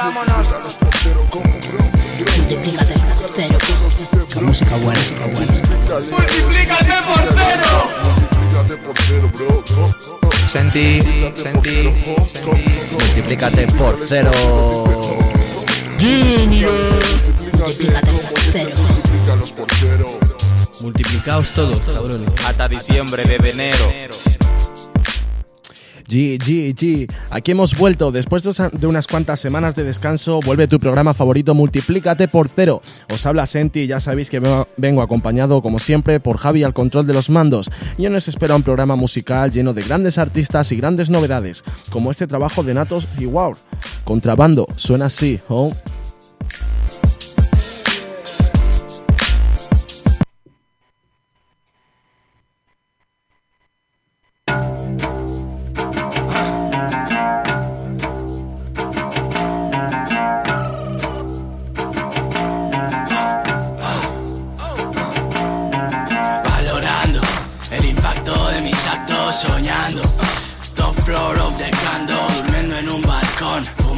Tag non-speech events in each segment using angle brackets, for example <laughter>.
vámonos. Multiplícate por cero. La música buena, música buena. Multiplícate por cero. Multiplícate por cero, bro. Senti. Multiplícate por cero. Multiplícate por cero. Multiplícalos por cero. Multiplicaos todos, cabrones. Hasta diciembre de enero. G, G, G. Aquí hemos vuelto. Después de unas cuantas semanas de descanso, vuelve tu programa favorito Multiplícate por cero. Os habla Senti y ya sabéis que vengo- acompañado, como siempre, por Javi al control de los mandos. Y hoy nos espera un programa musical lleno de grandes artistas y grandes novedades, como este trabajo de Natos y Wow. Contrabando, suena así, ¿oh?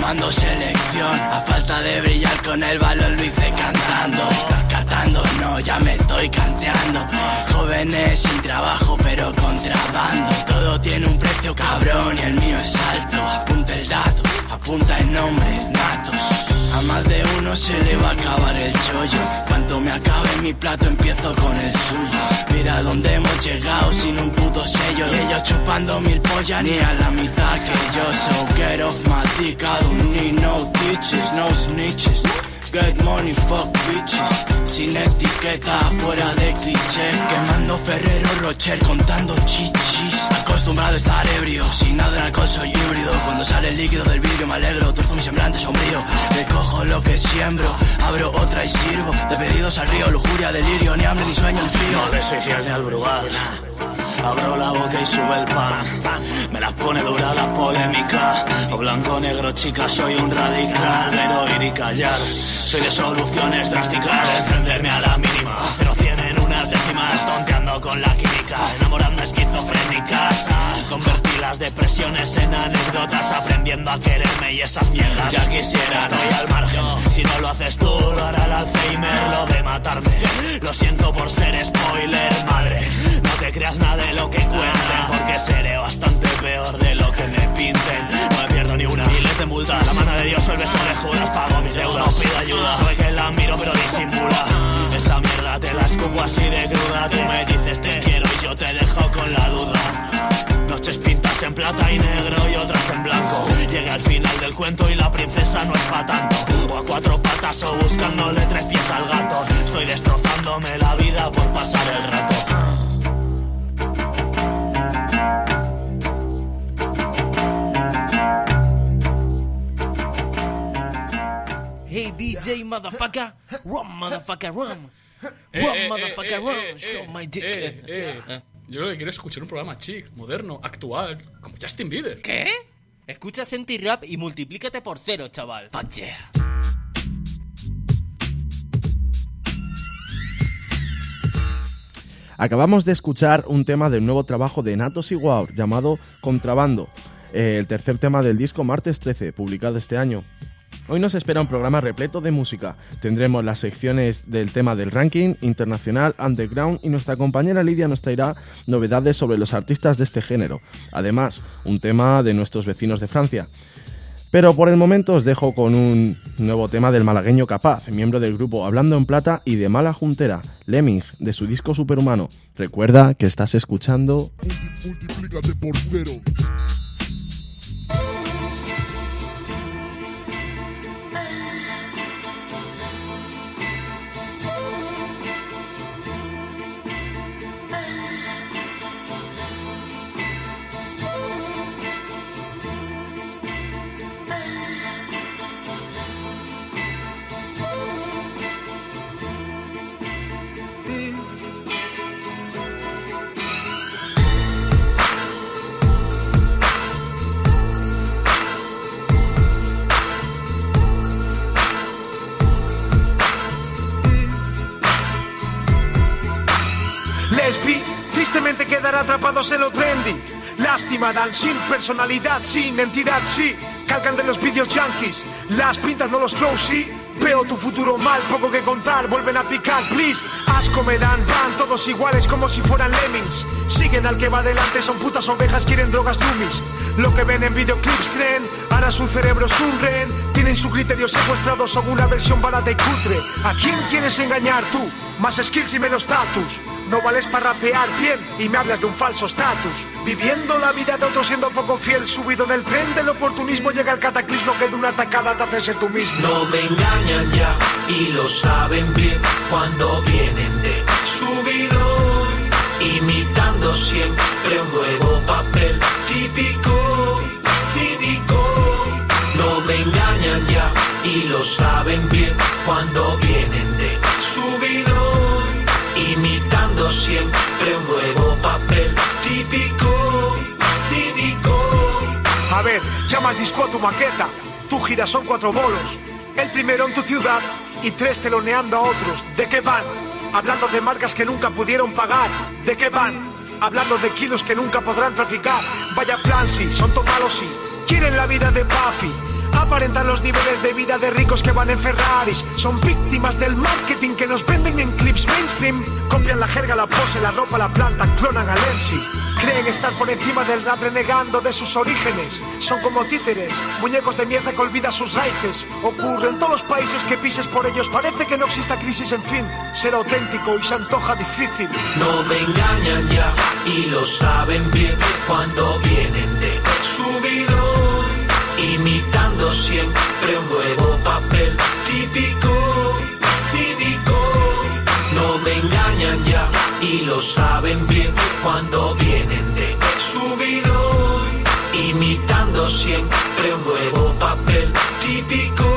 Fumando selección. A falta de brillar con el balón lo hice cantando. Estar catando, no, ya me estoy canteando. Jóvenes sin trabajo, pero contrabando. Todo tiene un precio cabrón y el mío es uno se le va a acabar el chollo. Cuanto me acabe mi plato empiezo con el suyo. Mira dónde hemos llegado sin un puto sello. Y ellos chupando mil pollas ni a la mitad que yo. So get off my dick, I don't need no bitches, no snitches. Get money, fuck bitches. Sin etiqueta, fuera de cliché. Quemando Ferrero Rocher, contando chichis. Acostumbrado a estar ebrio, sin nada de alcohol soy híbrido. Cuando sale el líquido del vidrio me alegro, torzo mi semblante sombrío. Recojo lo que siembro, abro otra y sirvo. De pedidos al río, lujuria, delirio, ni hambre ni sueño ni frío. No le soy fiel ni al brugal. Abro la boca y sube el pan. Me las pone dura la polémica. O blanco, negro, chica, soy un radical. Pero ir y callar. Soy de soluciones drásticas. Encenderme a la mínima. Cero cien en unas décimas. Tonteando con la química. Enamorando esquizofrénicas. Las depresiones en anécdotas. Aprendiendo a quererme y esas mierdas. Ya quisiera, estoy al margen. Si no lo haces tú, lo hará el Alzheimer. Lo de matarme. Lo siento por ser spoiler, madre. No te creas nada de lo que cuenten, porque seré bastante peor de lo que me pinten. No me pierdo ni una, miles de multas. La mano de Dios, el beso de Judas, pago mis deudas. Pido ayuda, sabe que la miro, pero disimula. Esta mierda te la escupo así de cruda. Tú me dices te quiero y yo te dejo con la duda. Noches en plata y negro y otras en blanco. Llegué al final del cuento y la princesa no es pa' tanto. O a cuatro patas o buscándole tres pies al gato. Estoy destrozándome la vida por pasar el rato. Hey DJ motherfucker, run motherfucker, run. Eh, Run eh, motherfucker, eh, run. eh, Show eh, my dick. Yo lo que quiero es escuchar un programa chic, moderno, actual, como Justin Bieber. ¿Qué? Escucha Senti Rap y multiplícate por cero, chaval. Fuck yeah. Acabamos de escuchar un tema del nuevo trabajo de Natos y Wow llamado Contrabando, eh, el tercer tema del disco Martes 13, publicado este año. Hoy nos espera un programa repleto de música. Tendremos las secciones del tema del ranking, internacional, underground y nuestra compañera Lidia nos traerá novedades sobre los artistas de este género. Además, un tema de nuestros vecinos de Francia. Pero por el momento os dejo con un nuevo tema del malagueño Capaz, miembro del grupo Hablando en Plata y de Mala Juntera, Lemming, de su disco Superhumano. Recuerda que estás escuchando por cero. En lo trendy. Lástima, dan sin personalidad, sin entidad, sí. calcan de los vídeos yankees. Las pintas no los flows, sí. Veo tu futuro mal, poco que contar, vuelven a picar, please. Asco me dan, van todos iguales como si fueran lemmings. Siguen al que va adelante, son putas ovejas, quieren drogas dummies. Lo que ven en videoclips creen, ahora su cerebro es un rehén. Tienen su criterio secuestrado, son una versión barata y cutre. ¿A quién quieres engañar tú? Más skills y menos status. No vales para rapear bien y me hablas de un falso status. Viviendo la vida de otro siendo poco fiel, subido en el tren del oportunismo, llega el cataclismo que de una atacada te haces tú mismo. No me engañan ya y lo saben bien cuando vienen de subidón, imitando siempre un nuevo papel típico, cínico. No me engañan ya y lo saben bien cuando vienen de imitando siempre un nuevo papel típico, cínico. A ver, llamas disco a tu maqueta. Tu gira son cuatro bolos. El primero en tu ciudad y tres teloneando a otros. ¿De qué van? Hablando de marcas que nunca pudieron pagar. ¿De qué van? Hablando de kilos que nunca podrán traficar. Vaya plan, sí, son tomalos, sí. Quieren la vida de Buffy. Aparentan los niveles de vida de ricos que van en Ferraris. Son víctimas del marketing que nos venden en clips mainstream. Copian la jerga, la pose, la ropa, la planta, clonan a MC. Creen estar por encima del rap renegando de sus orígenes. Son como títeres, muñecos de mierda que olvidan sus raíces. Ocurre en todos los países que pises por ellos. Parece que no exista crisis, en fin. Ser auténtico y se antoja difícil. No me engañan ya y lo saben bien cuando vienen de subidón, imitando siempre un nuevo papel. Típico, cínico. No me engañan ya y lo saben bien. Cuando vienen de subidón, imitando siempre un nuevo papel. Típico,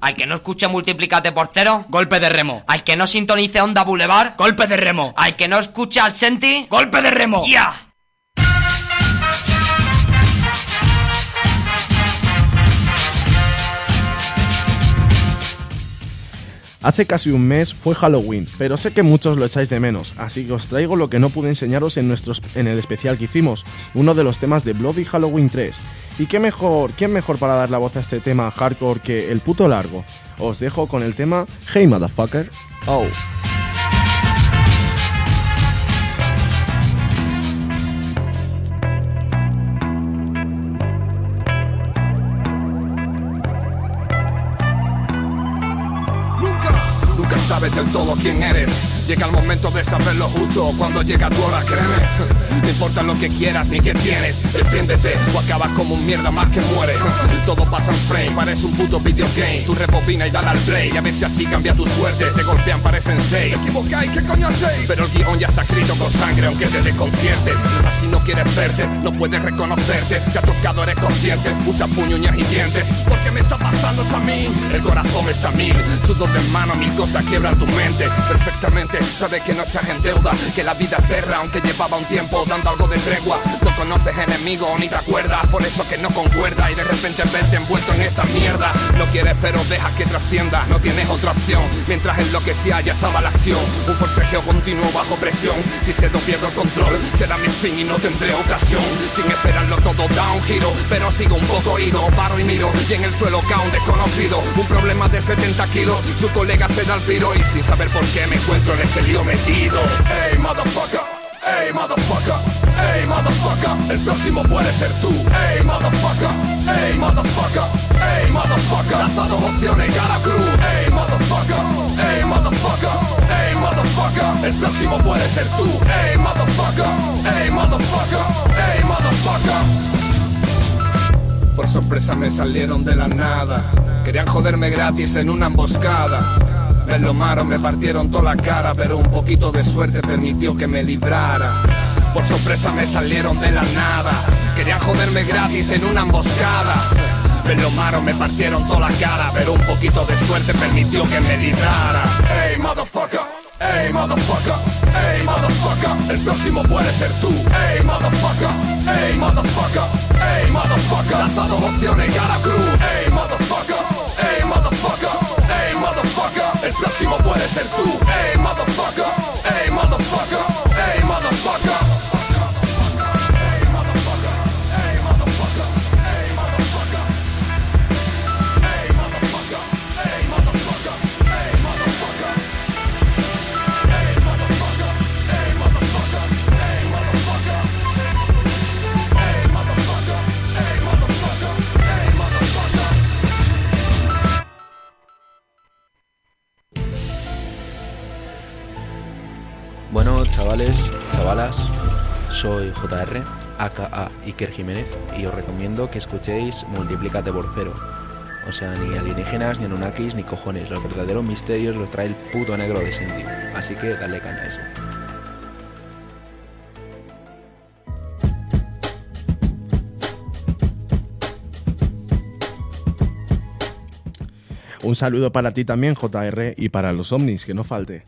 Al que no escuche multiplícate por cero, Golpe de remo. al que no sintonice Onda Boulevard, Golpe de remo. al que no escuche al Senti, Golpe de remo. ¡ya! Hace casi un mes fue Halloween, pero sé que muchos lo echáis de menos, así que os traigo lo que no pude enseñaros en, nuestros, en el especial que hicimos, uno de los temas de Bloody Halloween 3. Y qué mejor, quién mejor para dar la voz a este tema hardcore que el puto largo. Os dejo con el tema Hey Motherfucker. Oh. Del todo quién eres. Llega el momento de saberlo justo cuando llega tu hora, créeme. <laughs> No importa lo que quieras ni que tienes, defiéndete o acabas como un mierda más que muere. <laughs> Todo pasa en frame, parece un puto videogame. Tú rebobina y dale al play, a ver si así cambia tu suerte. Te golpean, parecen seis. Se equivocáis, ¿qué coño hacéis? Pero el guion ya está escrito con sangre, aunque te desconcierte. Así no quieres verte, no puedes reconocerte. Te ha tocado, eres consciente. Usa puño, uñas y dientes. Porque me está pasando a mí. El corazón está mil, sudor de mano, mil cosas quiebran tu mente. Perfectamente, sabes que no estás en deuda. Que la vida es perra, aunque llevaba un tiempo dando algo de tregua. No conoces enemigos ni te acuerdas. Por eso que no concuerda y de repente verte envuelto en esta mierda. No quieres, pero dejas que trascienda. No tienes otra opción. Mientras enloquecía ya estaba la acción. Un forcejeo continuo bajo presión. Si cedo pierdo el control, será mi fin y no tendré ocasión. Sin esperarlo todo da un giro, pero sigo un poco ido. Paro y miro y en el suelo cae un desconocido. Un problema de 70 kilos. Su colega se da el piro y sin saber por qué me encuentro en este lío metido. Hey, motherfucker. Hey, motherfucker. Hey, motherfucker. El próximo puede ser tú. Hey, motherfucker. Hey, motherfucker. Hey, motherfucker. Lanzado opciones cara cruz. Hey, motherfucker. Hey, motherfucker. Hey, motherfucker. El próximo puede ser tú. Hey, motherfucker. Hey, motherfucker. Hey, motherfucker. Por sorpresa me salieron de la nada. Querían joderme gratis en una emboscada. Me lo maro, me partieron toda la cara, pero un poquito de suerte permitió que me librara. Por sorpresa me salieron de la nada. Querían joderme gratis en una emboscada. Me lo maro, me partieron toda la cara, pero un poquito de suerte permitió que me librara. Hey, motherfucker. Ey, motherfucker, ey, motherfucker, el próximo puede ser tú. Ey, motherfucker, ey, motherfucker, ey, motherfucker, lanzado opciones y a la cruz. Ey, motherfucker, próximo puede ser tú. Ey, motherfucker, ey, motherfucker, ey, motherfucker. Soy JR, aka Iker Jiménez, y os recomiendo que escuchéis Multiplícate por cero. O sea, ni alienígenas, ni anunnakis, ni cojones. Los verdaderos misterios los trae el puto negro de Senti. Así que dale caña a eso. Un saludo para ti también, JR, y para los ovnis, que no falte.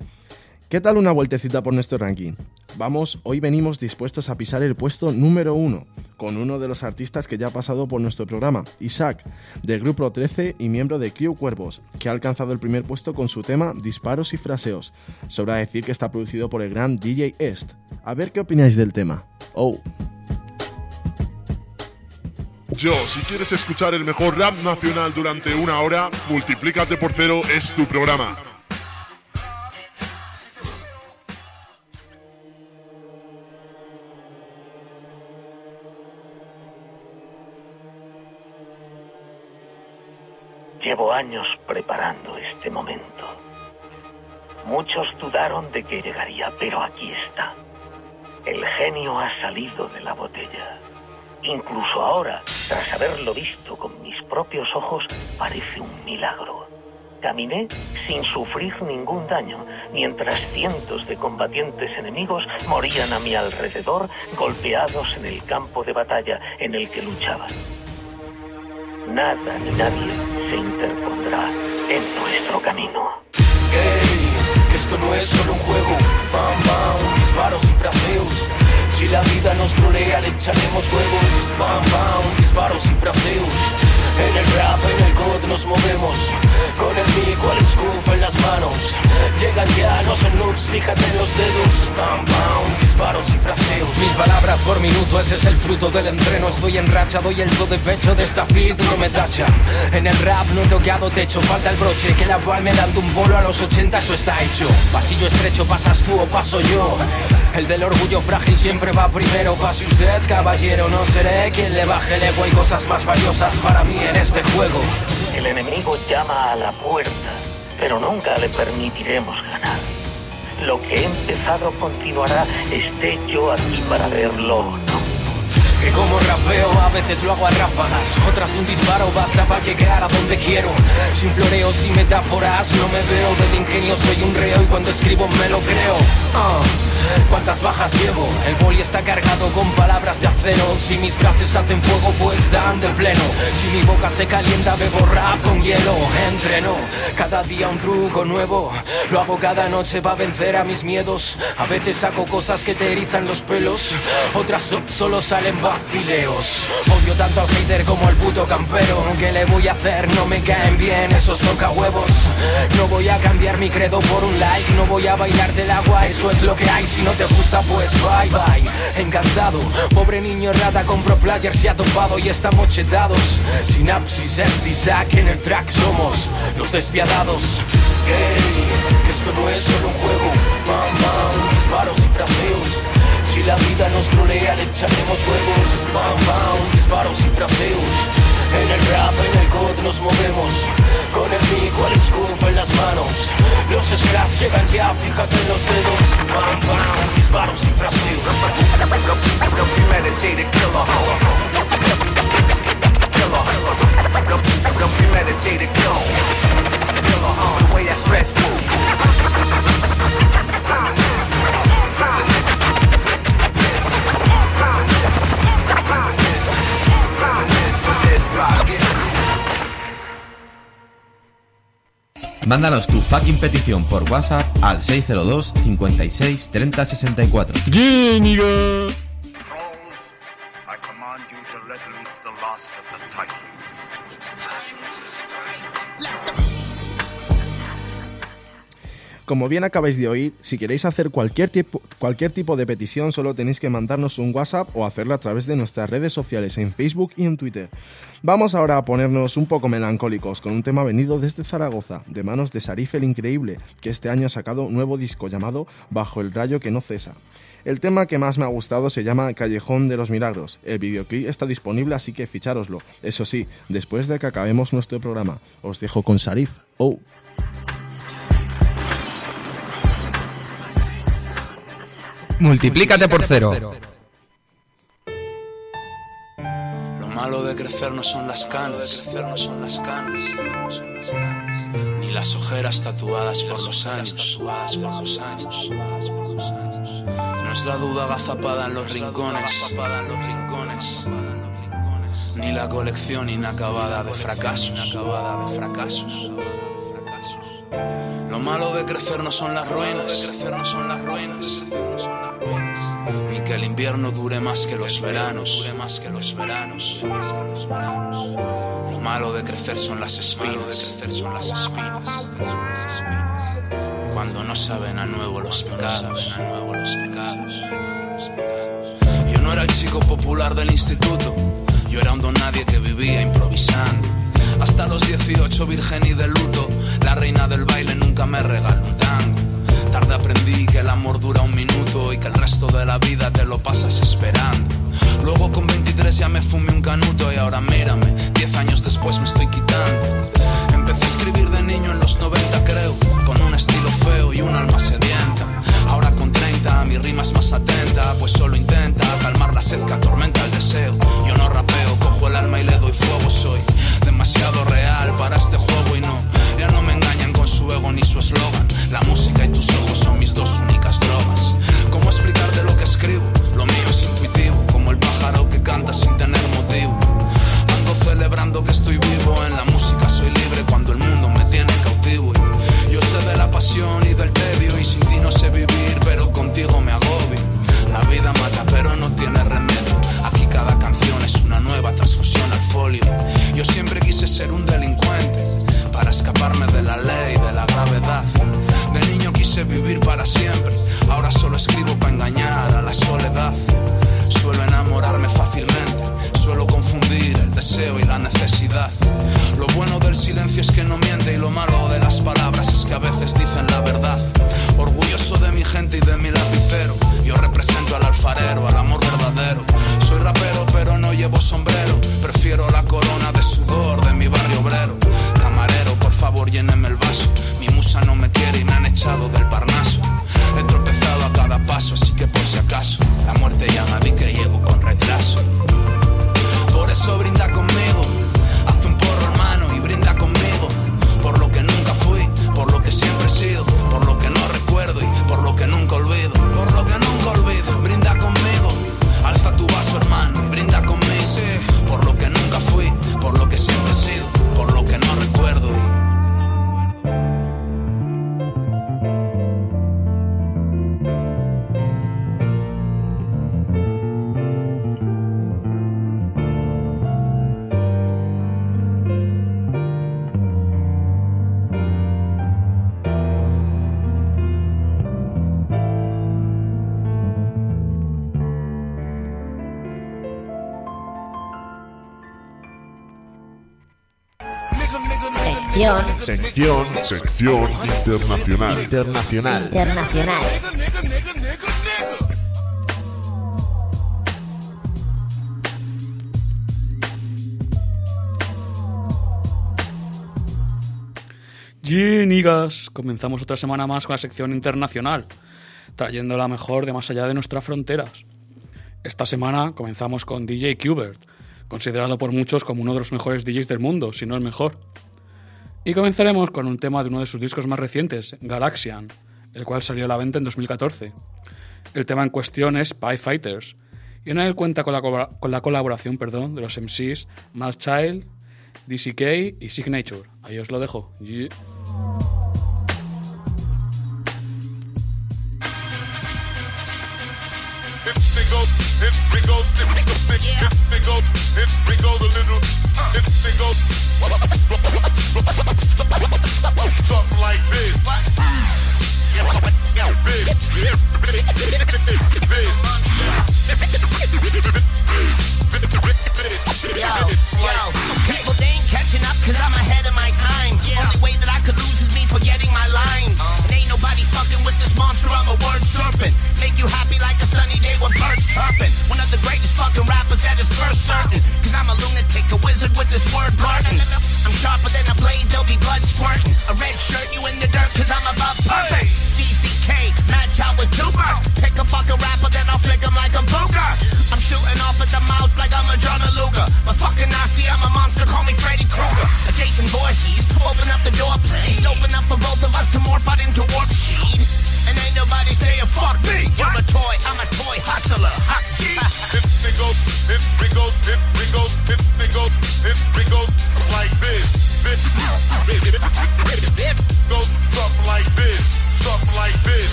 ¿Qué tal una vueltecita por nuestro ranking? Vamos, hoy venimos dispuestos a pisar el puesto número uno, con uno de los artistas que ya ha pasado por nuestro programa, Isaac, del grupo 13 y miembro de Crew Cuervos, que ha alcanzado el primer puesto con su tema Disparos y Fraseos. Sobra decir que está producido por el gran DJ Est. A ver qué opináis del tema. Oh. Yo, si quieres escuchar el mejor rap nacional durante una hora, Multiplícate por cero es tu programa. Llevo años preparando este momento. Muchos dudaron de que llegaría, pero aquí está. El genio ha salido de la botella. Incluso ahora, tras haberlo visto con mis propios ojos, parece un milagro. Caminé sin sufrir ningún daño, mientras cientos de combatientes enemigos morían a mi alrededor, golpeados en el campo de batalla en el que luchaban. Nada ni nadie se interpondrá en nuestro camino. Ey, que esto no es solo un juego. Bam, bam, disparos y fraseos. Si la vida nos trolea, le echaremos huevos. Bam, bam, disparos y fraseos. En el rap, en el god nos movemos. Con el mico, el scoof en las manos. Llegan ya, son noobs, fíjate en los dedos. Bam, bam, disparos y fraseos. Mil palabras por minuto, ese es el fruto del entreno. Estoy en racha, doy el todo de pecho de esta feed, no me tacha. En el rap no he tocado techo, falta el broche. Que la cual me dando un bolo a los 80, eso está hecho. Pasillo estrecho, pasas tú o paso yo. El del orgullo frágil siempre va primero. Pase usted, caballero, no seré quien le baje el ego. Cosas más valiosas para mí en este juego. El enemigo llama a la puerta, pero nunca le permitiremos ganar. Lo que he empezado continuará, esté yo aquí para verlo o no. Que como rapeo a veces lo hago a ráfagas Otras un disparo basta para llegar a donde quiero Sin floreos y metáforas no me veo Del ingenio soy un reo y cuando escribo me lo creo Ah, ¿Cuántas bajas llevo? El boli está cargado con palabras de acero. Si mis frases hacen fuego pues dan de pleno. Si mi boca se calienta bebo rap con hielo. Entreno cada día un truco nuevo. Lo hago cada noche para vencer a mis miedos. A veces saco cosas que te erizan los pelos. Otras so- solo salen vacileos. Odio tanto al hater como al puto campero. ¿Qué le voy a hacer? No me caen bien esos toca huevos No voy a cambiar mi credo por un like. No voy a bailar del agua, eso es lo que hay Si no te gusta pues bye bye. Encantado, pobre niño rata Compro players se ha topado y estamos chetados Sinapsis, es Isaac, en el track somos Los despiadados. Ey, que esto no es solo un juego. Bam, disparos y fraseos. Si la vida nos trolea le echaremos huevos. Bam, bam, disparos y fraseos En el rap, en el god nos movemos. Con el mico, el scoof en las manos. Los scraps llegan ya, fíjate en los dedos. Bam, bam, disparos y fraseos. The way I Mándanos tu fucking petición por WhatsApp al 602 56 30 64. ¡Yéniga! I command you to let loose the last of the Titans. Como bien acabáis de oír, si queréis hacer cualquier tipo, cualquier tipo de petición, solo tenéis que mandarnos un WhatsApp o hacerlo a través de nuestras redes sociales en Facebook y en Twitter. Vamos ahora a ponernos un poco melancólicos con un tema venido desde Zaragoza, de manos de Sarif el Increíble, que este año ha sacado un nuevo disco llamado Bajo el Rayo que no cesa. El tema que más me ha gustado se llama Callejón de los Milagros. El videoclip está disponible, así que fichároslo. Eso sí, después de que acabemos nuestro programa. Os dejo con Sarif. Oh. Multiplícate por cero. Lo malo de crecer no son las canas, crecer no son las canas, ni las ojeras tatuadas por los años, tatuadas por los años. No es la duda agazapada en los rincones, en los rincones, ni la colección inacabada de fracasos, inacabada de fracasos. Lo malo de crecer no son las ruinas, crecer no son las ruinas, ni que el invierno dure más que los veranos, dure más que los veranos. Lo malo de crecer son las espinas, son las espinas. Cuando no saben a nuevo los pecados. Yo no era el chico popular del instituto, yo era un don nadie que vivía improvisando. Hasta los 18 virgen y de luto, reina del baile nunca me regaló un tango. Tarde aprendí que el amor dura un minuto y que el resto de la vida te lo pasas esperando. Luego con 23 ya me fumé un canuto y ahora mírame, 10 años después me estoy quitando. Empecé a escribir de niño en los 90 creo, con un estilo feo y un alma sedienta. Ahora con 30 mi rima es más atenta, pues solo intenta calmar la sed que atormenta el deseo. Yo no rapeo, cojo el alma y le doy fuego, soy demasiado real para este juego y no, no me engañan con su ego ni su eslogan. La música y tus ojos son mis dos únicas drogas. Sección Sección, sección internacional. Internacional. internacional. Ginigas, comenzamos otra semana más con la sección internacional, trayendo la mejor de más allá de nuestras fronteras. Esta semana comenzamos con DJ Qbert, considerado por muchos como uno de los mejores DJs del mundo, si no el mejor. Y comenzaremos con un tema de uno de sus discos más recientes, Galaxian, el cual salió a la venta en 2014. El tema en cuestión es Spy Fighters, y en él cuenta con la, con la colaboración perdón, de los MCs Mad Child, DCK y Signature. Ahí os lo dejo. Uh. Yo, yo, people they ain't catching up cause I'm ahead of my time.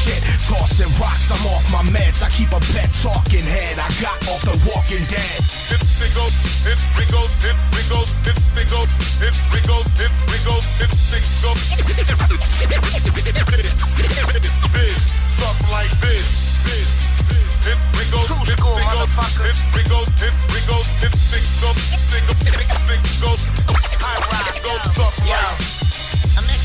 shit. Tossing rocks, I'm off my meds. I keep a pet talking head. I got off the walking dead. Something like this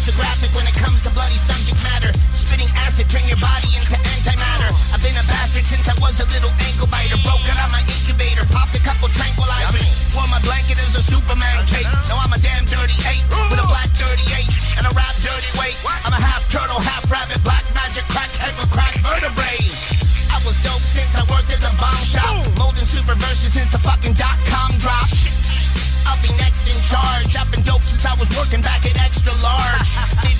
extra graphic when it comes to bloody subject matter. Spitting acid, turn your body into antimatter. I've been a bastard since I was a little ankle biter. Broke out of my incubator, popped a couple tranquilizers. Wore my blanket as a Superman cape. Now I'm a damn dirty eight with a black dirty eight and a rap dirty weight. I'm a half turtle, half rabbit, black magic, crackhead with crack vertebrae. I was dope since I worked at the bomb shop. Molding super verses since the fucking dot com drop. I'll be next in charge. I've been dope since I was working back at extra large. <laughs> 15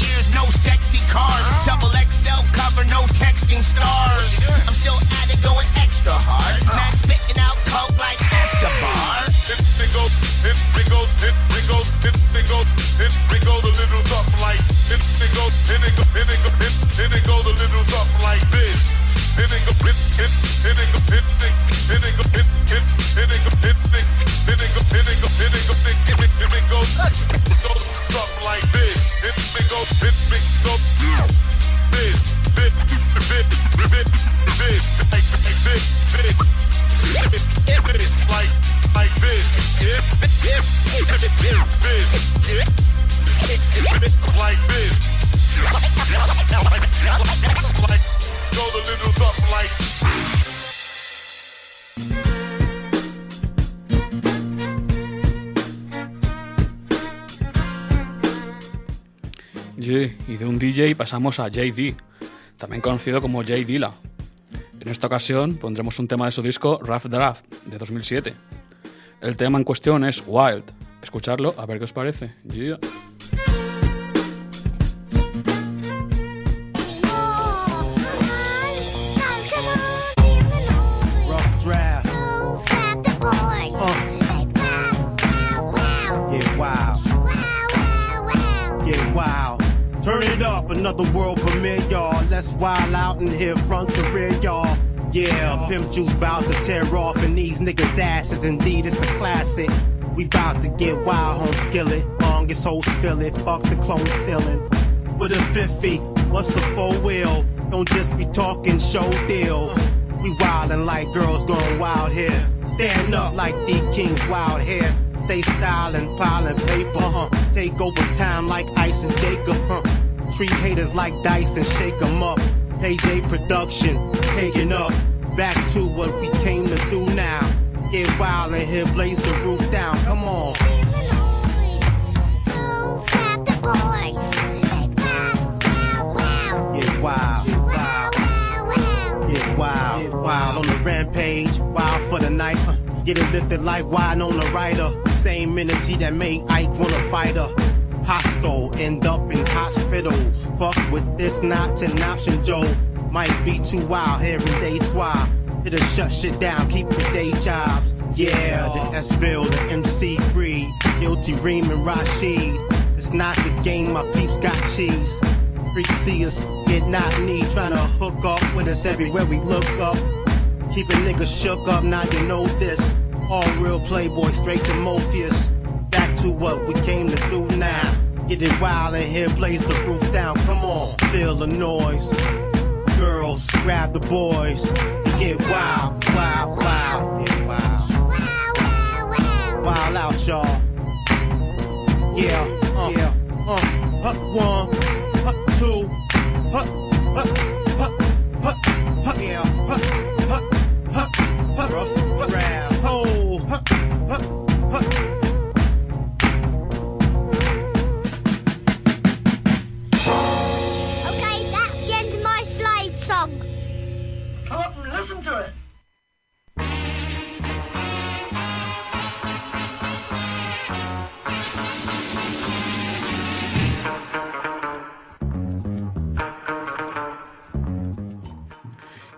years, no sexy cars. Double XL cover, no texting stars. I'm still at it, going extra hard. Oh. Max spitting out coke like Escobar. If they go, if they go, if they go, if they go, if they go, the little something like. If they go, if they go, if they go, if they go, the little something like this. If they go, if, if, if they go, if they, if they go, if, if like like this. Y de un DJ pasamos a JD, también conocido como J Dilla. En esta ocasión pondremos un tema de su disco Rough Draft de 2007. El tema en cuestión es Wild. Escucharlo, a ver qué os parece. Another world premiere, y'all. Let's wild out and hear front career, y'all. Yeah, pimp juice bout to tear off in these niggas' asses. Indeed, it's the classic. We bout to get wild, home skillet. Longest whole spill it. Fuck the clone stealing. With a 50, what's a four wheel? Don't just be talking show deal. We wildin' like girls going wild here. Stand up like D King's wild hair. Stay stylin', piling paper, huh? Take over time like Ice and Jacob, huh? Treat haters like dice and shake 'em up. Page A production, paying up. Back to what we came to do now. Get wild and here blaze the roof down. Come on. Get wild. Get wild. Get wild. Get wild on the rampage. Wild for the night. Get it lifted like wine on the rider. Same energy that made Ike wanna fight her. Hostile, end up in hospital. Fuck with this not an option, Joe. Might be too wild here in day twa. It'll shut shit down, keep your day jobs. Yeah, the S-Ville, the MC breed. Guilty Reem and Rashid. It's not the game, my peeps got cheese. Freaks see us, get not need, tryna hook up with us everywhere we look up. Keep a nigga shook up, now you know this. All real playboy, straight to Morpheus. To what we came to do now. Get it wild in here, blaze the roof down. Come on, feel the noise. Girls, grab the boys. And get wild, wild, wild, get wild. Wild out, y'all. Yeah, uh, yeah, uh, one, two, hut, hut, hut, yeah,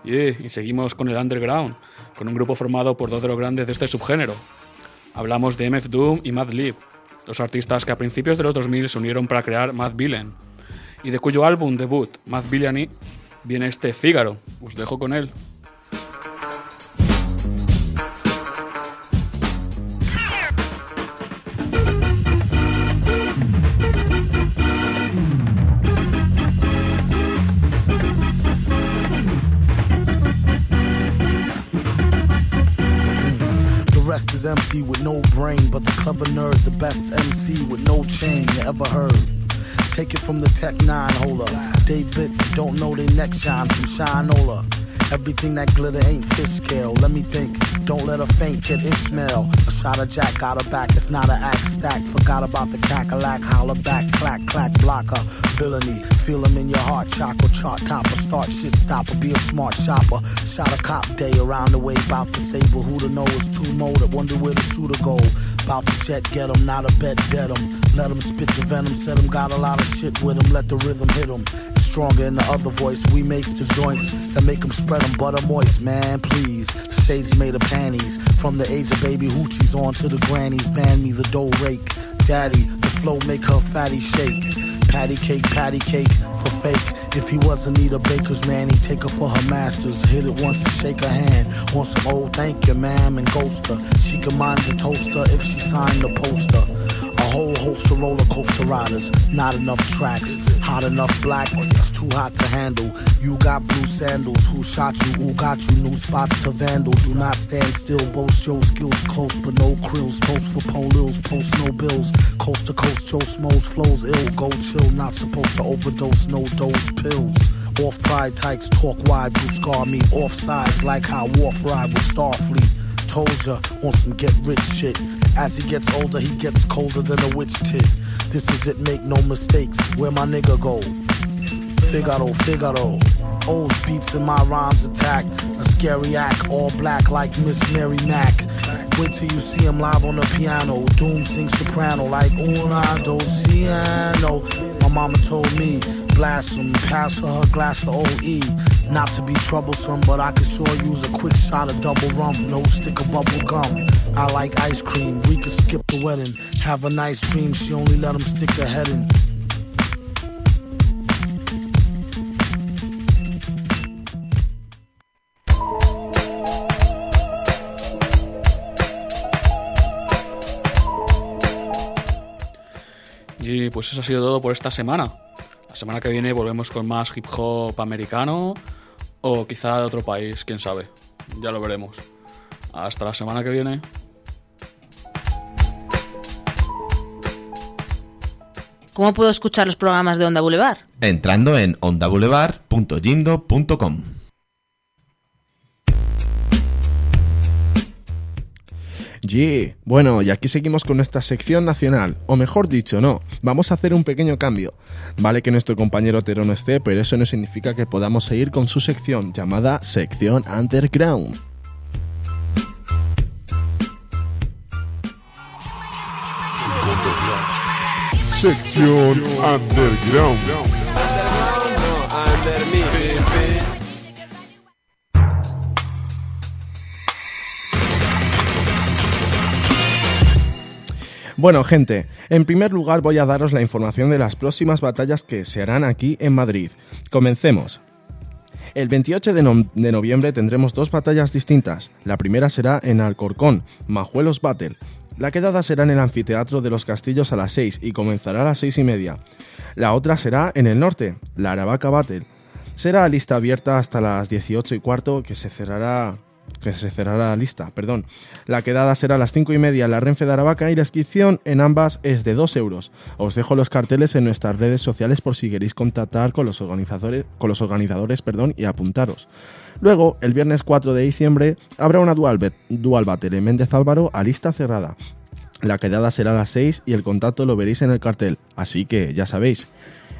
Yeah, y seguimos con el underground, con un grupo formado por dos de los grandes de este subgénero. Hablamos de MF Doom y Mad Lib, dos artistas que a principios de los 2000 se unieron para crear Mad Villain, y de cuyo álbum debut, Mad Villainy, viene este Fígaro. Os dejo con él. Best MC with no chain you ever heard. Take it from the Tech 9 holder. David, don't know they next shine from Shinola. Everything that glitter ain't fish scale. Let me think. Don't let her faint, kid Ishmael. A shot of Jack got her back. It's not an act stack. Forgot about the cackalack. Holler back, clack, clack, blocker. Villainy. Feel 'em in your heart. Chakra chart topper. Start shit stopper. Be a smart shopper. Shot a cop day around the way. Bout to stable. Who to know is too molded. Wonder where the shooter go. Bout to jet get 'em. Not a bet, dead 'em. Let spit the venom. Said got a lot of shit with. Let the rhythm hit 'em. It's stronger in the other voice. We makes the joints that make 'em spread 'em butter moist, man. Please. Stage made of panties. From the age of baby hoochies on to the grannies. Man me the dough rake. Daddy, the flow make her fatty shake. Patty cake, patty cake for fake. If he wasn't a baker's man, he'd take her for her masters. Hit it once and shake her hand. Want some old thank you, ma'am, and ghost her. She can mind the toaster if she signed the poster. Whole host of roller coaster riders. Not enough tracks. Hot enough black, it's too hot to handle. You got blue sandals. Who shot you? Who got you? New spots to vandal. Do not stand still. Boast your skills close, but no krills. Toast for polils. Post no bills. Coast to coast, Joe Smoes flows ill. Go chill. Not supposed to overdose. No dose pills. Off pride tykes talk wide. Do scar me. Off sides like how Wharf ride with Starfleet. Told ya on some get rich shit. As he gets older, he gets colder than a witch tit. This is it, make no mistakes. Where my nigga go? Figaro, Figaro. Old beats in my rhymes attack. A scary act, all black like Miss Mary Mack. Wait till you see him live on the piano. Doom sings soprano like una dos piano. My mama told me, blast him, pass her her glass of OE. Not to be troublesome, but I could sure use a quick shot of double rum. No stick of bubble gum. I like ice cream. We could skip the wedding. Have a nice dream. She only let him stick her head in. Y pues eso ha sido todo por esta semana. La semana que viene volvemos con más hip hop americano o quizá de otro país, quién sabe. Ya lo veremos. Hasta la semana que viene. ¿Cómo puedo escuchar los programas de Onda Boulevard? Entrando en ondaboulevard.jindo.com. Yeah. Bueno, y aquí seguimos con nuestra sección nacional, o mejor dicho, no, vamos a hacer un pequeño cambio. Vale que nuestro compañero Tero no esté, pero eso no significa que podamos seguir con su sección llamada Sección Underground. Sección Underground. Bueno, gente, en primer lugar voy a daros la información de las próximas batallas que se harán aquí en Madrid. Comencemos. El 28 de, no- de noviembre tendremos dos batallas distintas. La primera será en Alcorcón, Majuelos Battle. La quedada será en el anfiteatro de los castillos a las 6 y comenzará a las 6 y media. La otra será en el norte, la Aravaca Battle. Será lista abierta hasta las 18 y cuarto que se cerrará que se cerrará la lista, perdón. La quedada será a las 5 y media en la Renfe de Aravaca y la inscripción en ambas es de 2 euros. Os dejo los carteles en nuestras redes sociales por si queréis contactar con los organizadores, con los organizadores perdón, y apuntaros. Luego, el viernes 4 de diciembre, habrá una dual, dual battle en Méndez Álvaro a lista cerrada. La quedada será a las 6 y el contacto lo veréis en el cartel, así que ya sabéis.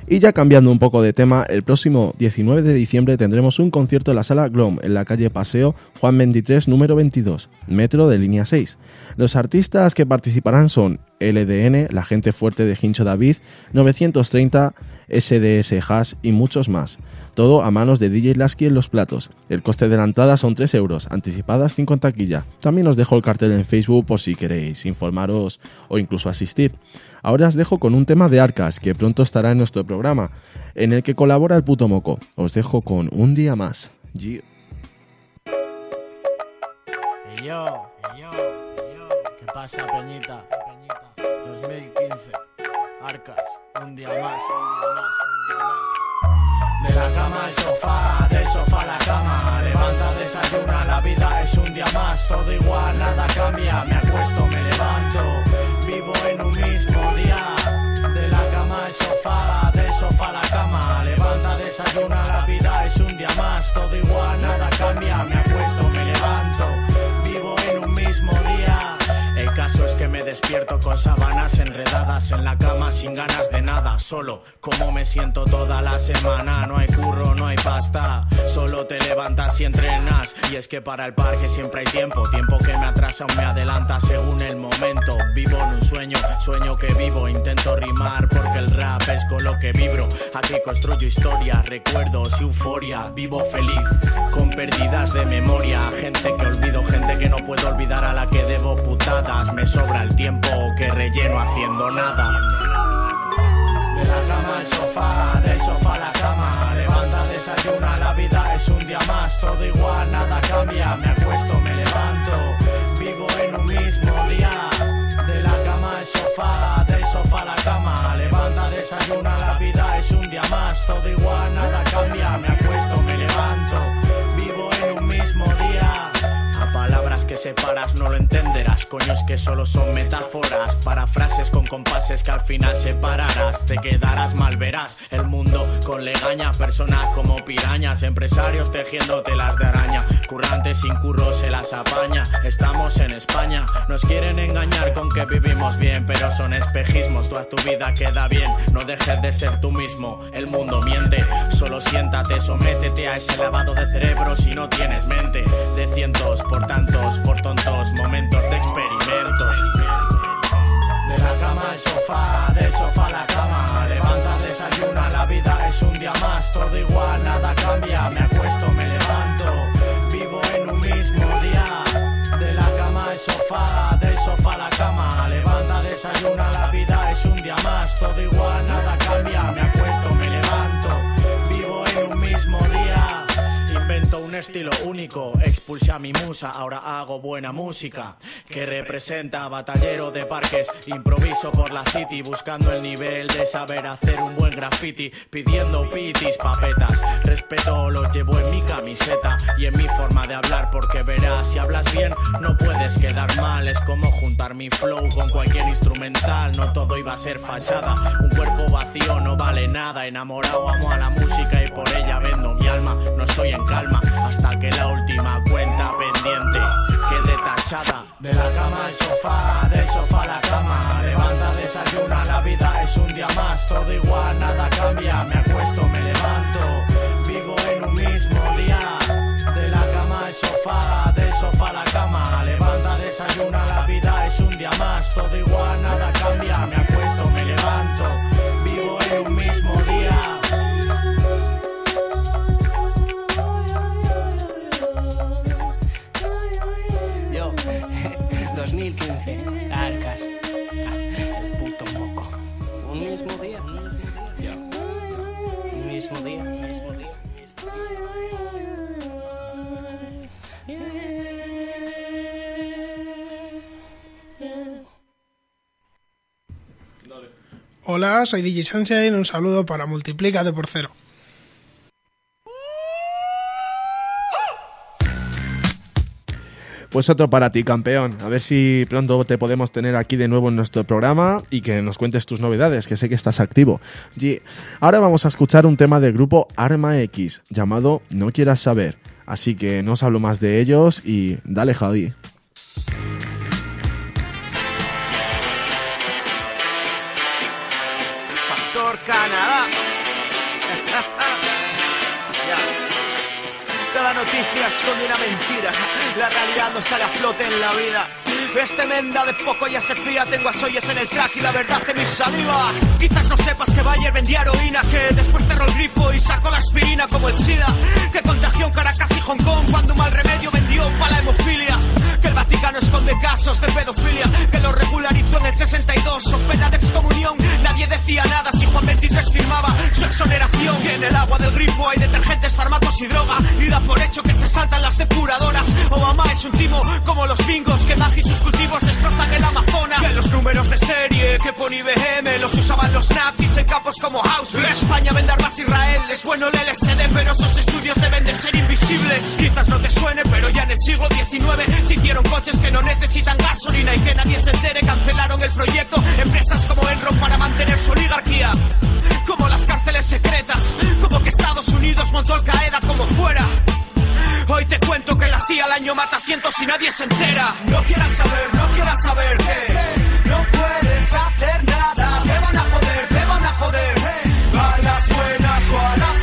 Y ya cambiando un poco de tema, el próximo 19 de diciembre tendremos un concierto en la sala Glom, en la calle Paseo Juan 23, número 22, metro de línea 6. Los artistas que participarán son LDN, La Gente Fuerte de Hincho David, 930, SDS Hash y muchos más. Todo a manos de DJ Lasky en los platos. El coste de la entrada son 3 euros, anticipadas 5 en taquilla. También os dejo el cartel en Facebook por si queréis informaros o incluso asistir. Ahora os dejo con un tema de Arcas que pronto estará en nuestro programa, en el que colabora el puto moco. Os dejo con un día más. Yeah. Y yo, y yo, y yo, ¿qué pasa, Peñita? 2015, Arcas, un día más, un día más, un día más. De la cama al sofá, del sofá a la cama, levanta, desayuna, la vida es un día más, todo igual, nada cambia, me acuesto, me levanto, vivo en un mismo día. De la cama al sofá, del sofá a la cama, levanta, desayuna, la vida es un día más, todo igual, nada cambia, me acuesto, me levanto, vivo en un mismo día. El caso es que me despierto con sábanas enredadas en la cama sin ganas de nada, solo como me siento toda la semana, no hay curro, no hay pasta, solo te levantas y entrenas. Y es que para el parque siempre hay tiempo, tiempo que me atrasa o me adelanta según el momento, vivo en un sueño, sueño que vivo, intento rimar porque el rap es con lo que vibro, aquí construyo historias, recuerdos y euforia, vivo feliz, pérdidas de memoria, gente que olvido, gente que no puedo olvidar a la que debo putadas, me sobra el tiempo que relleno haciendo nada. De la cama al sofá, del sofá a la cama, levanta, desayuna, la vida es un día más, todo igual, nada cambia, me acuesto, me levanto, vivo en un mismo día. De la cama al sofá, del sofá a la cama, levanta, desayuna, la vida es un día más, todo igual, nada cambia, me acuesto, me levanto, A que separas no lo entenderás, coño es que solo son metáforas para frases con compases que al final separarás, te quedarás mal verás. El mundo con legaña, personas como pirañas, empresarios tejiendo telas de araña, currantes sin curro se las apaña, estamos en España, nos quieren engañar con que vivimos bien, pero son espejismos, toda tu vida queda bien, no dejes de ser tú mismo, el mundo miente, solo siéntate, sométete a ese lavado de cerebro si no tienes mente, de cientos por tantos, por tontos momentos de experimentos. De la cama al sofá, del sofá a la cama, levanta, desayuna, la vida es un día más, todo igual, nada cambia, me acuesto, me levanto, vivo en un mismo día. De la cama al sofá, del sofá a la cama, levanta, desayuna, la vida es un día más, todo igual, nada cambia, Un estilo único, expulsé a mi musa, ahora hago buena música que representa batallero de parques. Improviso por la city, buscando el nivel de saber hacer un buen graffiti, pidiendo pitis, papetas. Respeto los llevo en mi camiseta y en mi forma de hablar, porque verás, si hablas bien, no puedes quedar mal. Es como juntar mi flow con cualquier instrumental, no todo iba a ser fachada. Un cuerpo vacío no vale nada, enamorado amo a la música y por ella vendo mi alma. No estoy en calma hasta que la última cuenta pendiente quede tachada. De la cama al sofá, del sofá a la cama. Levanta, desayuna, la vida es un día más. Todo igual, nada cambia. Me acuesto, me levanto. Vivo en un mismo día. De la cama al sofá, del sofá a la cama. Levanta, desayuna, la vida es un día más. Todo igual, nada cambia. Me acuesto, me levanto. Vivo en un mismo día. 2015, Arcas. Ah, el puto moco. Un mismo día. Yo. Un mismo día, un mismo día. Hola, soy DJ Sunshine, un saludo para Multiplícate por cero. Pues otro para ti, campeón. A ver si pronto te podemos tener aquí de nuevo en nuestro programa y que nos cuentes tus novedades, que sé que estás activo. Y ahora vamos a escuchar un tema del grupo Arma X llamado No quieras saber. Así que no os hablo más de ellos y dale, Javi. Noticia esconde una mentira. La realidad no sale a flote en la vida. Este menda de poco ya se fía. Tengo a Soyez en el track y la verdad en mi saliva. Quizás no sepas que Bayer vendía heroína. Que después cerró el grifo y sacó la aspirina como el SIDA. Que contagió en Caracas y Hong Kong cuando un mal remedio vendió para la hemofilia. Que el Vaticano esconde casos de pedofilia. Que lo regularizó en el 62. Son pena de excomunión. Nadie decía nada si Juan 23 firmaba su exoneración. Que en el agua del grifo hay detergentes, fármacos y droga. Y da por hecho que se saltan las depuradoras. Obama es un timo como los bingos. Que Maggi sus cultivos destrozan el Amazonas. Que los números de serie que pone IBM los usaban los nazis en campos como Auschwitz. España vende armas a Israel. Es bueno el LSD, pero esos estudios deben de ser invisibles. Quizás no te suene, pero ya en el siglo XIX se hicieron coches que no necesitan gasolina y que nadie se entere. Cancelaron el proyecto. Empresas como Enron para mantener su oligarquía. Como las cárceles secretas. Como que Estados Unidos montó Al Qaeda como fuera. Hoy te cuento que la CIA al año mata cientos y nadie se entera. No quieras saber, no quieras saber que no puedes hacer nada. Te van a joder, te van a joder. A las buenas o a las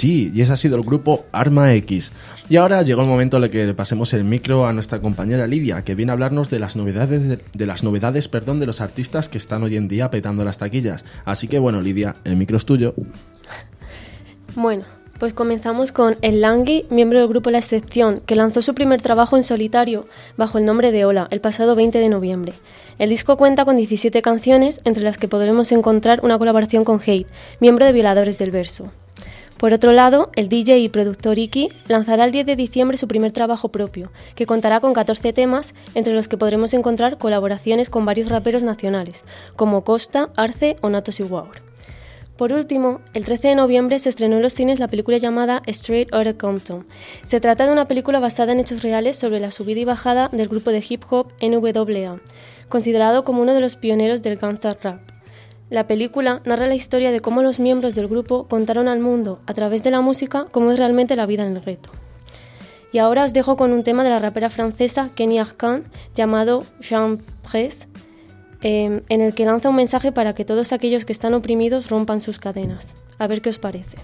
G y ese ha sido el grupo Arma X. Y ahora llegó el momento en el que le pasemos el micro a nuestra compañera Lidia, que viene a hablarnos de las novedades de, las novedades, perdón, de los artistas que están hoy en día petando las taquillas. Así que bueno, Lidia, el micro es tuyo. Bueno, pues comenzamos con El Langui, miembro del grupo La Excepción, que lanzó su primer trabajo en solitario bajo el nombre de Ola el pasado 20 de noviembre. El disco cuenta con 17 canciones, entre las que podremos encontrar una colaboración con Hate, miembro de Violadores del Verso. Por otro lado, el DJ y productor Iki lanzará el 10 de diciembre su primer trabajo propio, que contará con 14 temas, entre los que podremos encontrar colaboraciones con varios raperos nacionales, como Costa, Arce o Natos y Waur. Por último, el 13 de noviembre se estrenó en los cines la película llamada Straight Outta Compton. Se trata de una película basada en hechos reales sobre la subida y bajada del grupo de hip hop NWA, considerado como uno de los pioneros del gangsta rap. La película narra la historia de cómo los miembros del grupo contaron al mundo, a través de la música, cómo es realmente la vida en el gueto. Y ahora os dejo con un tema de la rapera francesa Kenny Arcand llamado Jean Presse, eh, en el que lanza un mensaje para que todos aquellos que están oprimidos rompan sus cadenas. A ver qué os parece.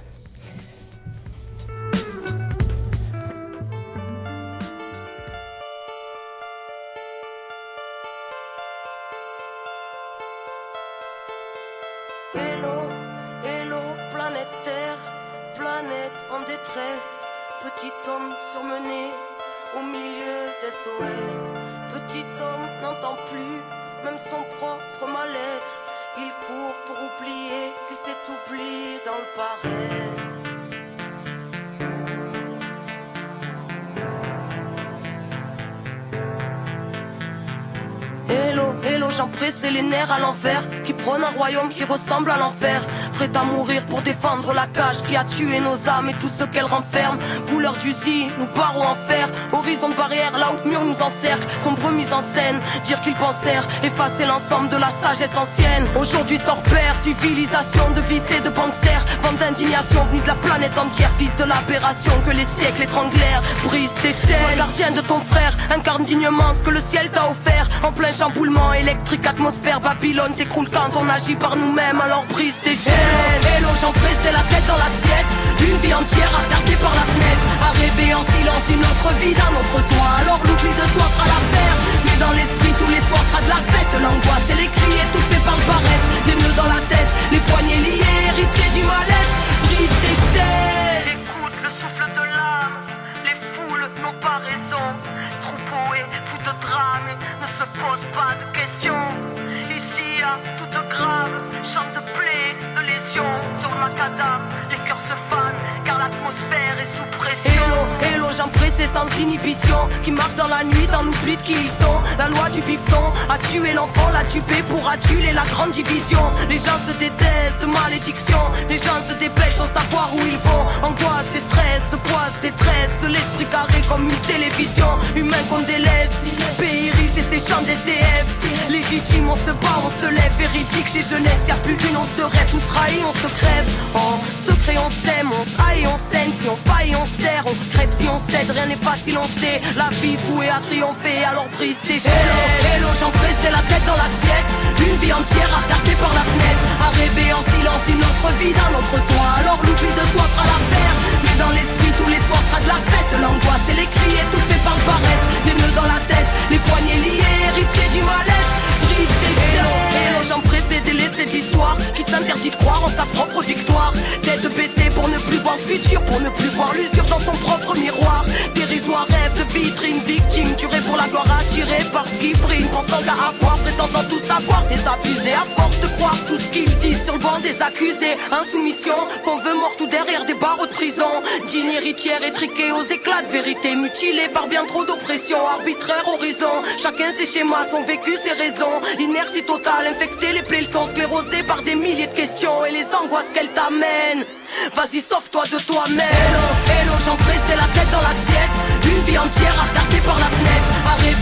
à l'enfer royaume qui ressemble à l'enfer. Prêt à mourir pour défendre la cage Qui a tué nos âmes et tout ce qu'elle renferme Couleur d'usine, nous barreaux en fer. Horizon de barrière, là où mur nous encercle. Sombre mise en scène, dire qu'ils pensèrent Effacer l'ensemble de la sagesse ancienne. Aujourd'hui sort père, civilisation de vices et de banksters Vente d'indignation venue de la planète entière. Fils de l'aberration que les siècles étranglèrent. Brise tes chaînes, gardien de ton frère. Incarne dignement ce que le ciel t'a offert. En plein chamboulement électrique, atmosphère Babylone s'écroule quand on agit par nous-mêmes Alors brise tes chaînes. Hello, j'en c'est la tête dans l'assiette. Une vie entière à par la fenêtre. À rêver en silence une autre vie d'un autre soi Alors l'oubli de soi fera l'affaire. Mais dans l'esprit tous les soirs sera de la fête. L'angoisse et les cris étouffés par le barrette. Des nœuds dans la tête, les poignets liés Héritier du mal-être, brise tes chaînes. Écoute le souffle de l'âme. Les foules n'ont pas raison. Troupeau et tout de drame ne se pose pas de questions. Ici à toute grave. Chante plaie, de lésion Sur le macadam, les cœurs se fanent Car l'atmosphère est sous pression. Hello, hello, sans inhibition. Qui marche dans la nuit, dans l'oubli de qui ils sont. La loi du bifton a tué l'enfant, l'a tué pour aduler la grande division. Les gens se détestent, malédiction. Les gens se dépêchent sans savoir où ils vont. Angoisse et stress, poids, détresse. L'esprit carré comme une télévision. Humain qu'on délaisse. Pays riche et ses champs d'SDF Légitime, on se bat, on se lève Véridique. Chez jeunesse, y a plus d'une once de rêve. Tout trahi, on se crève. En secret, on s'aime, on haït, on saigne Si on faille, on serre, on crève. Si on cède Rien n'est on sait. La vie vouée à triompher, alors brise tes Hello, hello, j'en c'est la tête dans l'assiette. Une vie entière à regarder par la fenêtre. À rêver en silence une autre vie d'un autre soi. Alors l'oubli de soi fera l'affaire. Mais dans l'esprit tous les soirs sera de la fête. L'angoisse et les cris étouffés par le paraître Des nœuds dans la tête, les poignets Héritier du mal-être, brise tes chaînes Hello, j'en pressé délaisser de l'histoire Qui s'interdit de croire en sa propre victoire. Tête baissée pour ne plus voir le futur Pour ne plus voir l'usure dans son propre miroir qui brille Pensant qu'à avoir, prétendant tout savoir Désabusé à force de croire tout ce qu'ils disent Sur le banc des accusés. Insoumission, qu'on veut mort tout derrière des barreaux de prison. Digne héritière étriquée aux éclats de vérité. Mutilée par bien trop d'oppression Arbitraire horizon. Chacun ses schémas, son vécu, ses raisons. Inertie totale, infectée, les plaies, le sont sclérosées par des milliers de questions Et les angoisses qu'elles t'amènent. Vas-y, sauve-toi de toi-même. Hello, hello, j'en la tête dans l'assiette. Une vie entière à par la fenêtre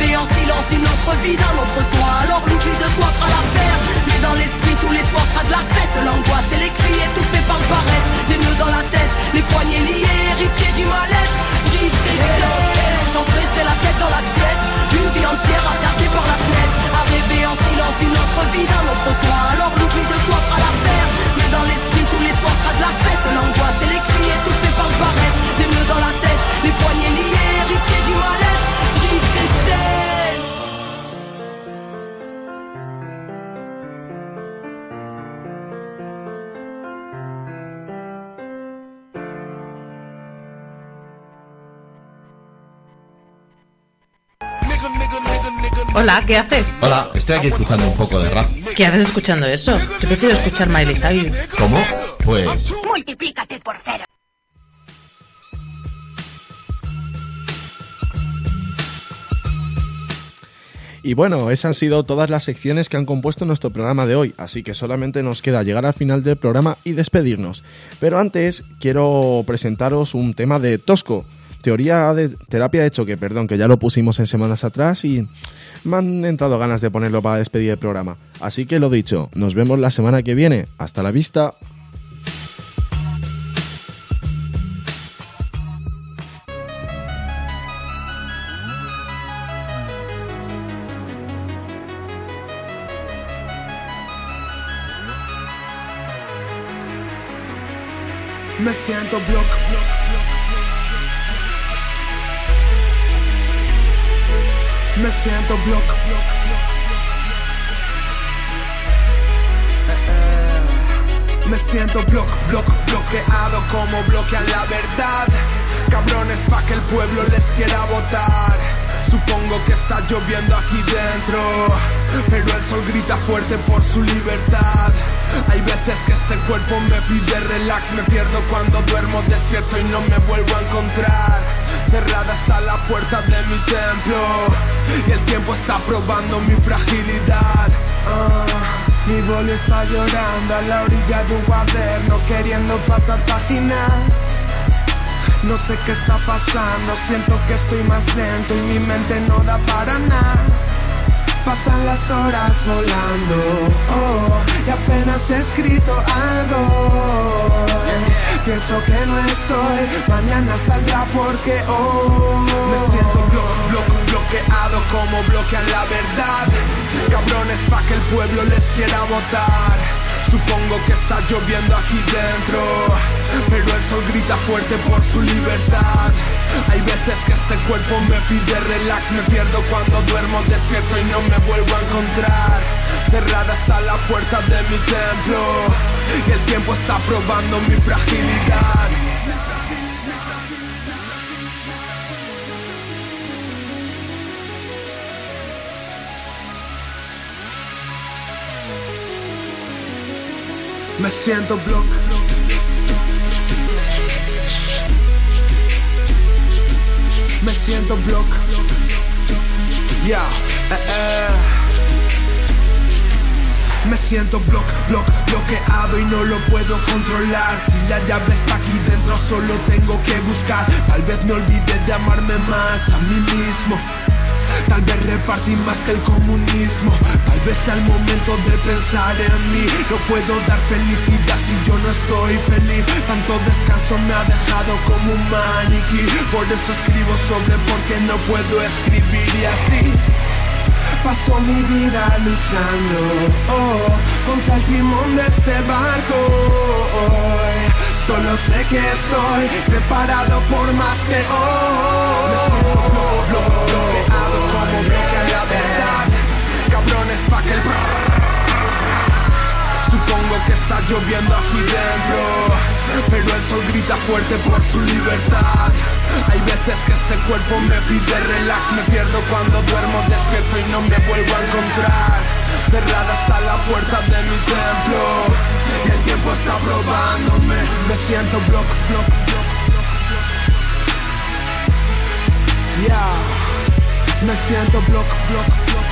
en silence une autre vie d'un autre soi. Alors l'oubli de soi fera l'affaire. Mais dans l'esprit tous les soirs sera de la fête. L'angoisse et les cris étouffés par le barrette Les nœuds dans la tête, les poignets liés Héritier du mal-être, brise tes chaînes J'engraissais la tête dans l'assiette Une vie entière à regarder par la fenêtre À rêver en silence une autre vie d'un autre soi. Alors l'oubli de soi fera l'affaire. Mais dans l'esprit tous les soirs sera de la fête. L'angoisse et les cris étouffés par le barrette Les nœuds dans la tête, les poignets liés Héritier du mal-être. Hola, ¿qué haces? Hola, estoy aquí escuchando un poco de rap. ¿Qué haces escuchando eso? Yo prefiero escuchar Miley Cyrus. ¿Cómo? Pues Multiplícate por cero. Y bueno, esas han sido todas las secciones que han compuesto nuestro programa de hoy, así que solamente nos queda llegar al final del programa y despedirnos. Pero antes quiero presentaros un tema de Tosco, teoría de terapia de choque, perdón, que ya lo pusimos en semanas atrás y me han entrado ganas de ponerlo para despedir el programa. Así que lo dicho, nos vemos la semana que viene. Hasta la vista. Me siento block, block, Me siento block, block, Me siento block, block, bloqueado como bloquean la verdad. Cabrones pa' que el pueblo les quiera votar. Supongo que está lloviendo aquí dentro, pero el sol grita fuerte por su libertad. Hay veces que este cuerpo me pide relax, me pierdo cuando duermo despierto y no me vuelvo a encontrar. Cerrada está la puerta de mi templo y el tiempo está probando mi fragilidad. Ah, mi boli está llorando a la orilla de un cuaderno queriendo pasar página. No sé qué está pasando, siento que estoy más lento y mi mente no da para nada. Pasan las horas volando oh, y apenas he escrito algo. Pienso que no estoy, mañana saldrá porque hoy me siento blo- blo- bloqueado como bloquean la verdad. Cabrones pa' que el pueblo les quiera votar. Supongo que está lloviendo aquí dentro, pero el sol grita fuerte por su libertad. Hay veces que este cuerpo me pide relax, me pierdo cuando duermo despierto y no me vuelvo a encontrar. Cerrada está la puerta de mi templo y el tiempo está probando mi fragilidad. Me siento block. Me siento block. Ya, eh, eh. Me siento block, block, bloqueado y no lo puedo controlar. Si la llave está aquí dentro, solo tengo que buscar. Tal vez me olvide de amarme más a mí mismo. Tal vez repartí más que el comunismo. Tal vez el momento de pensar en mí. No puedo dar felicidad si yo no estoy feliz. Tanto descanso me ha dejado como un maniquí. Por eso escribo sobre por qué no puedo escribir y así. Paso mi vida luchando oh, contra el timón de este barco. hoy. Solo sé que estoy preparado por más que hoy. Me siento la verdad. Cabrones pa' que el Supongo que está lloviendo aquí dentro, pero el sol grita fuerte por su libertad. Hay veces que este cuerpo me pide relax, me pierdo cuando duermo despierto y no me vuelvo a encontrar. Cerrada está la puerta de mi templo y el tiempo está probándome. Me siento block, block, block. Ya, me siento block, block, block.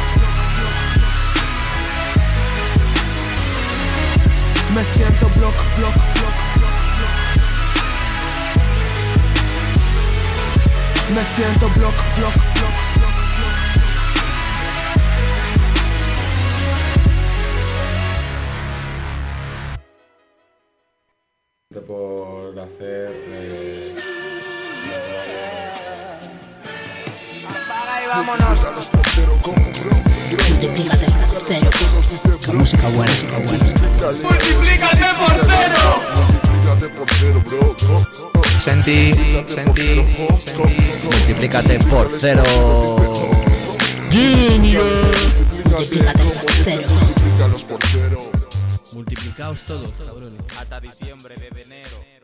Me siento block, block, block. Me siento block, block, música buena, música buena. ¡Multiplícate por cero! Multiplícate por cero, bro. Senti, senti, multiplícate por cero. Multiplícate por cero. Multiplícalos por cero. Multiplicaos todos, cabrones. Hasta diciembre de enero.